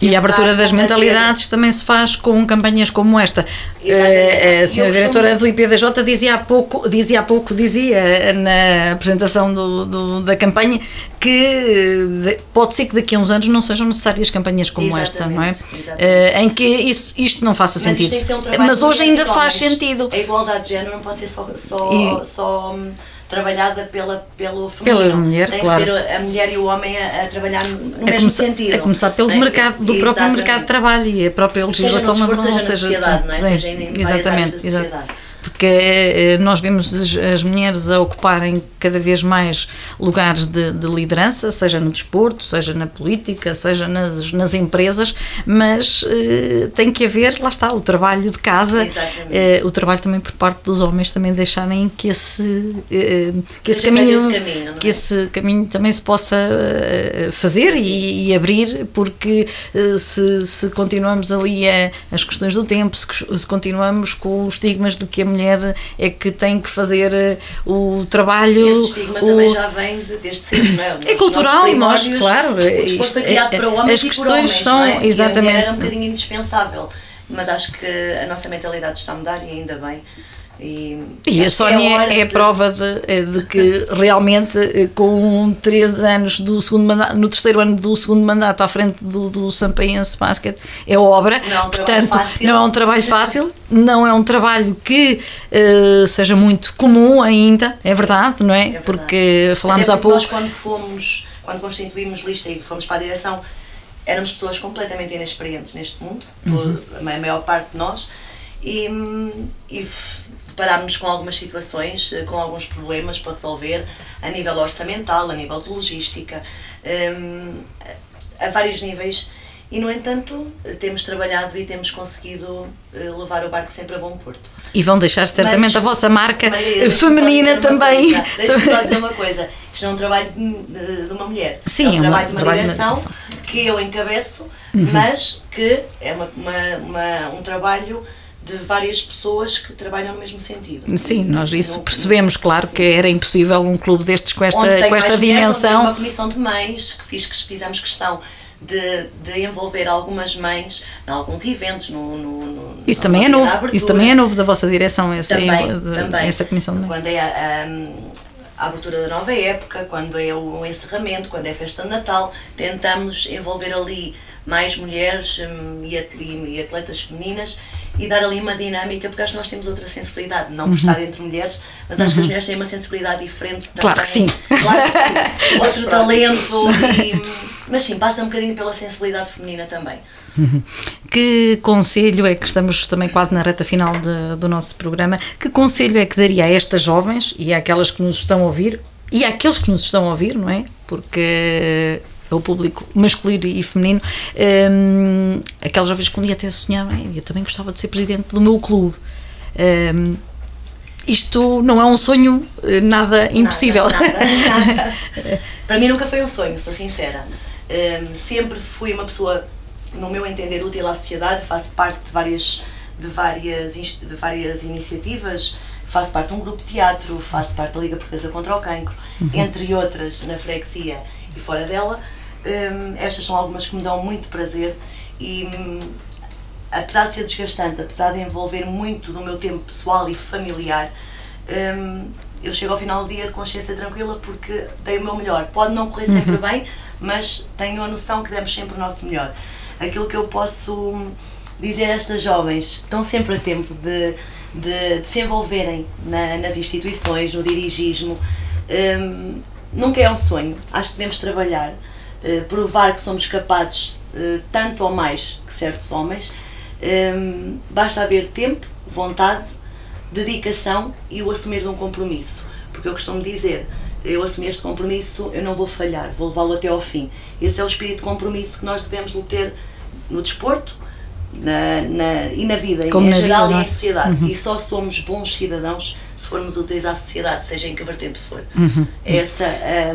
e a abertura das mentalidades também se faz com campanhas como esta. Exatamente. A senhora diretora do IPDJ dizia há pouco, dizia há pouco, dizia na apresentação do, do, da campanha que pode ser que daqui a uns anos não sejam necessárias campanhas como exatamente, esta, não é? Exatamente. em que isso, isto não faça Mas sentido. Um Mas hoje ainda faz sentido. A igualdade de género não pode ser só, só, E- só hum, trabalhada pela, pelo feminino. Pela mulher, Tem claro. que ser a mulher e o homem a, a trabalhar no mesmo a começar, sentido. a começar pelo é? mercado, do próprio Exatamente. mercado de trabalho e a própria Seja legislação no desporto, seja na sociedade, não é? sim, Seja em exatamente, sociedade. Porque eh, nós vemos as, as mulheres a ocuparem cada vez mais lugares de, de liderança, seja no desporto, seja na política, seja nas, nas empresas, mas eh, tem que haver, lá está, o trabalho de casa, eh, o trabalho também por parte dos homens também deixarem que esse, eh, que esse caminho, esse caminho, é? que esse caminho também se possa eh, fazer e, e abrir, porque eh, se, se continuamos ali a, as questões do tempo, se, se continuamos com os estigmas de que a mulher é que tem que fazer eh, o trabalho. Esse estigma o- também já vem de, desde cedo, não é? Nos É cultural, nós, claro, O desporto isto criado é- para homens as questões homens, são- é? E a mulher exatamente. era um bocadinho indispensável. Mas acho que a nossa mentalidade está a mudar e ainda bem. E, E a que Sónia é, a de- prova de, eh, de que realmente eh, com três anos do segundo mandato, no terceiro ano do segundo mandato à frente do, do Sampaense Basket é obra, Não é um portanto não é um trabalho fácil, não é um trabalho que eh, seja muito comum ainda, é verdade, não é? verdade. Porque falámos há pouco. Nós, quando fomos, quando constituímos lista e fomos para a direção, éramos pessoas completamente inexperientes neste mundo, Uhum. a ma- a maior parte de nós, e, e deparámos com algumas situações, eh, com alguns problemas para resolver, a nível orçamental, a nível de logística, hum, a vários níveis. E, no entanto, eh, temos trabalhado e temos conseguido eh, levar o barco sempre a bom porto. E vão deixar certamente Mas- a vossa marca Maria, feminina uma também. Deixa-me só dizer uma coisa. Isto não é um trabalho de, de uma mulher. Sim, é um é uma- trabalho de uma trabalho de direção direção. que eu encabeço, Uhum. mas que é uma, uma- uma- um trabalho de várias pessoas que trabalham no mesmo sentido. Sim, nós isso No- percebemos, claro, Sim. que era impossível um clube destes com esta, com esta mais mulheres, dimensão. uma comissão de mães que, fiz, que fizemos questão de, de envolver algumas mães em alguns eventos. No, no, no- Isso também é novo, abertura. isso também é novo da vossa direção, essa, Também, de- também. essa comissão de Quando é a, a- a abertura da nova época, quando é o encerramento, quando é a festa de Natal, tentamos envolver ali mais mulheres hum, e atletas femininas e dar ali uma dinâmica, porque acho que nós temos outra sensibilidade, não por estar entre mulheres, mas acho que as mulheres têm uma sensibilidade diferente também. Claro que sim. Claro que sim. Outro talento, e- mas sim, passa um bocadinho pela sensibilidade feminina também. Que conselho é que estamos também quase na reta final de- do nosso programa? Que conselho é que daria a estas jovens e àquelas que nos estão a ouvir e àqueles que nos estão a ouvir, não é? Porque é o público masculino e feminino, hum, aquelas jovens que um dia até sonhavam, "Ei, eu também gostava de ser presidente do meu clube. Hum, isto não é um sonho eh, nada impossível. Nada, nada, nada. Para mim nunca foi um sonho, sou sincera. Hum, sempre fui uma pessoa, no meu entender, útil à sociedade, faço parte de várias, de várias, de várias iniciativas, faço parte de um grupo de teatro, faço parte da Liga Portuguesa contra o Cancro, entre outras, na freguesia e fora dela. Hum, estas são algumas que me dão muito prazer e apesar de ser desgastante, apesar de envolver muito do meu tempo pessoal e familiar, hum, eu chego ao final do dia de consciência tranquila porque dei o meu melhor. Pode não correr sempre bem, mas tenho a noção que demos sempre o nosso melhor. Aquilo que eu posso dizer a estas jovens, estão sempre a tempo de, de, de se envolverem na- nas instituições, no dirigismo. Hum, nunca é um sonho, acho que devemos trabalhar, eh, provar que somos capazes, eh, tanto ou mais que certos homens. Hum, basta haver tempo, vontade, dedicação e o assumir de um compromisso. Porque eu costumo dizer, eu assumir este compromisso, eu não vou falhar, vou levá-lo até ao fim. Esse é o espírito de compromisso que nós devemos ter no desporto na, na- e na vida, Como em na geral vida, e é? em sociedade. E só somos bons cidadãos se formos úteis à sociedade, seja em que vertente for. Uhum. Essa,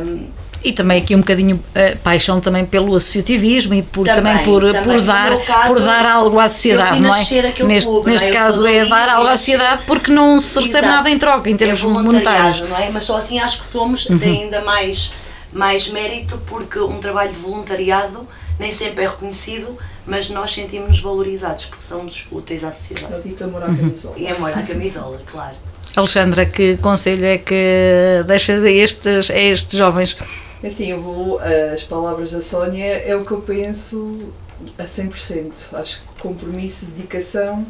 hum, E também aqui um bocadinho eh, paixão também pelo associativismo e por, também, Também, por, também. por, dar, caso, por dar algo à sociedade, não é? Neste, clube, não é? neste Eu caso é dar algo à sociedade porque não se recebe Exato. nada em troca em termos é monetários. Uhum. não é? Mas só assim acho que somos, tem ainda mais, mais mérito porque um trabalho de voluntariado nem sempre é reconhecido, mas nós sentimos-nos valorizados porque somos úteis à sociedade. É o dito amor à camisola. E amor à camisola, claro. Alexandra, que conselho é que deixa a estes, a estes jovens? Assim, eu vou, as palavras da Sónia é o que eu penso a 100%. Acho que compromisso, dedicação,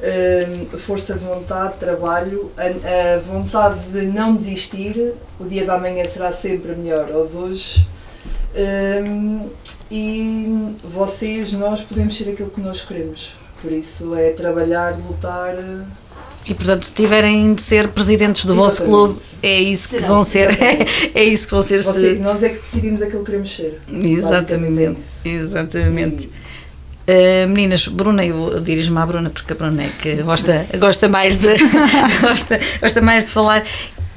hum, força de vontade, trabalho, a, vontade de não desistir, o dia da manhã será sempre melhor ao de hoje. Hum, e vocês, nós podemos ser aquilo que nós queremos. Por isso é trabalhar, lutar. E portanto, se tiverem de ser presidentes do vosso clube, Exatamente. é isso que vão ser. é isso que vão ser. Você- se- nós é que decidimos aquilo que queremos ser. Basicamente é Exatamente. Exatamente. Uh, meninas, Bruna, eu dirijo-me à Bruna porque a Bruna é que gosta, gosta, mais de, gosta, gosta mais de falar.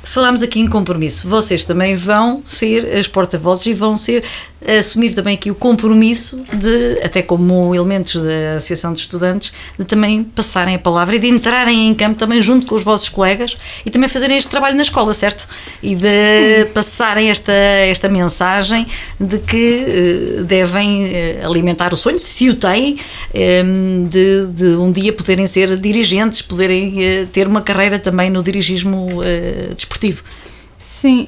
Falámos aqui em compromisso. Vocês também vão ser as porta-vozes e vão ser assumir também aqui o compromisso de, até como elementos da Associação de Estudantes, de também passarem a palavra e de entrarem em campo também junto com os vossos colegas e também fazerem este trabalho na escola, certo? E de passarem esta, esta mensagem de que eh, devem eh, alimentar o sonho, se o têm, eh, de, de um dia poderem ser dirigentes, poderem eh, ter uma carreira também no dirigismo desportivo. Sim,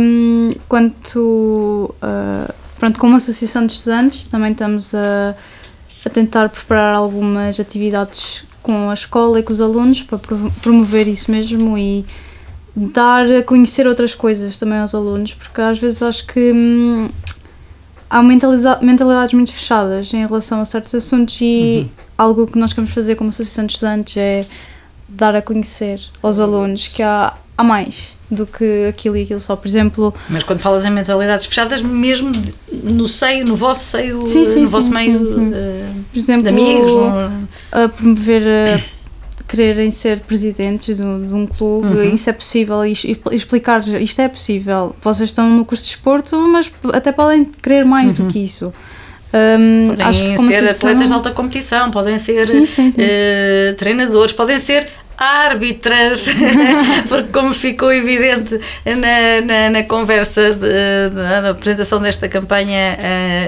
hum, quanto uh, pronto, como associação de estudantes também estamos a, a tentar preparar algumas atividades com a escola e com os alunos para pro- promover isso mesmo e dar a conhecer outras coisas também aos alunos, porque às vezes acho que hum, há mentalidades muito fechadas em relação a certos assuntos e algo que nós queremos fazer como associação de estudantes é dar a conhecer aos alunos que há, há mais do que aquilo e aquilo só. Por exemplo, Mas quando falas em mentalidades fechadas, mesmo no seio, no vosso seio, Sim, sim, no vosso sim, meio eh, por exemplo, de amigos, a promover a quererem ser presidentes de um, de um clube, Uhum. isso é possível e, e explicar isto é possível. Vocês estão no curso de desporto, mas até podem querer mais do que isso. Hum, podem acho que como ser associação- atletas de alta competição, podem ser Sim, sim, sim. eh, treinadores, podem ser árbitras, porque como ficou evidente na, na, na conversa, de- na, apresentação desta campanha,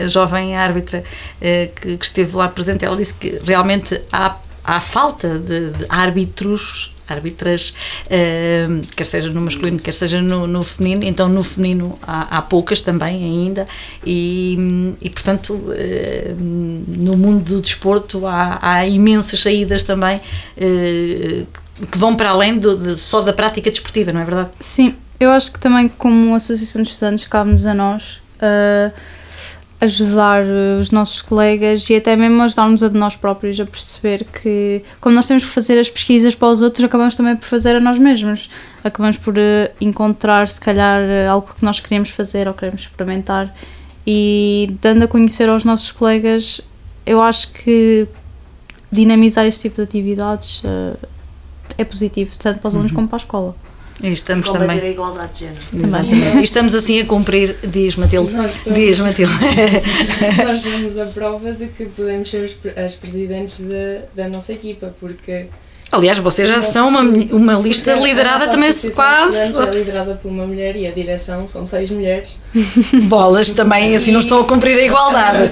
a jovem árbitra eh, que, que esteve lá presente, ela disse que realmente há, há falta de, de árbitros árbitras, eh, quer seja no masculino, quer seja no, no feminino, então no feminino há, há poucas também ainda e, e portanto eh, no mundo do desporto há, há imensas saídas também eh, que vão para além do, de- só da prática desportiva, não é verdade? Sim, eu acho que também como associação de estudantes cabe-nos a nós uh, ajudar uh, os nossos colegas e até mesmo ajudar-nos a de nós próprios a perceber que como nós temos que fazer as pesquisas para os outros, acabamos também por fazer a nós mesmos. Acabamos por uh, encontrar se calhar uh, algo que nós queremos fazer ou queremos experimentar e dando a conhecer aos nossos colegas, eu acho que dinamizar este tipo de atividades é positivo, tanto para os alunos como para a escola. E estamos Combater também. a igualdade de género. Exatamente. E estamos assim a cumprir, diz Matilde. Nós somos- Diz Matilde. Nós somos a prova de que podemos ser as presidentes da, da nossa equipa, porque Aliás, vocês já são uma, uma lista liderada também quase. É liderada por uma mulher e a direção são seis mulheres. Bolas também, assim não estão a cumprir a igualdade.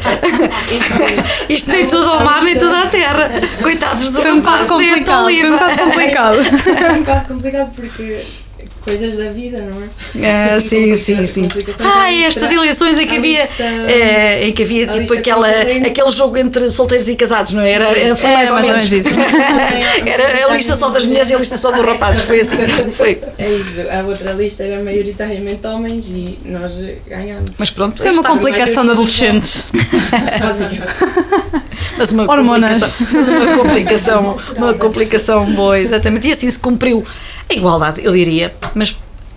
Isto nem tudo ao mar, nem tudo à terra. Coitados do Foi um rapaz complicado. Foi um bocado complicado. É um bocado complicado porque coisas da vida, não é? Ah, Assim, sim, sim, sim. Ah, estas eleições em que havia, lista- eh, em que havia tipo aquela, aquele jogo entre solteiros e casados, não é? Era, era- foi É, mais ou mais ou menos. menos isso. Era a lista só das mulheres e a lista só dos rapazes. Foi assim. Foi. É isso, a outra lista era maioritariamente homens e nós ganhámos. Mas pronto, Foi uma complicação de adolescentes. Mas uma Hormonas. complicação, mas uma complicação, uma complicação boa, exatamente. E assim se cumpriu a igualdade, eu diria. Mas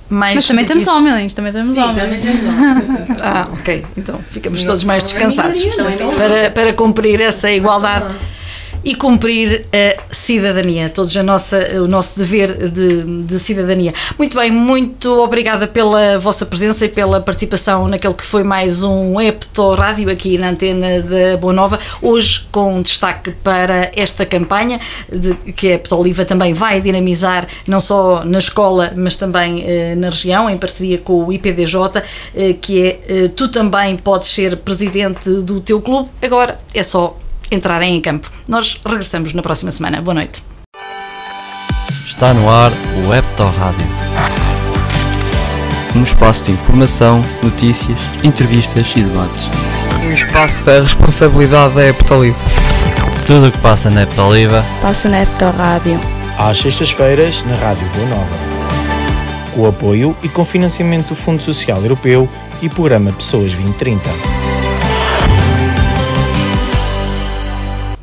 mais. Mas também temos isso- homens, também temos Sim, também homens. temos homens. Ah, ok. Então ficamos Sim, todos mais descansados para, para cumprir essa igualdade e cumprir a cidadania, todos a nossa, o nosso dever de, de cidadania. Muito bem, muito obrigada pela vossa presença e pela participação naquele que foi mais um Epto Rádio aqui na antena da Boa Nova, hoje com destaque para esta campanha de, que a Epto Oliva também vai dinamizar não só na escola, mas também eh, na região, em parceria com o IPDJ, eh, que é eh, tu também podes ser presidente do teu clube, agora é só entrarem em campo. Nós regressamos na próxima semana. Boa noite. Está no ar o Hepto Rádio. Um espaço de informação, notícias, entrevistas e debates. Um espaço da responsabilidade da Epta Livre. Tudo o que passa na Hepto Oliva Passo na Epto Rádio. Às sextas-feiras, na Rádio Boa Nova. Com o apoio e com financiamento do Fundo Social Europeu e Programa Pessoas 2030.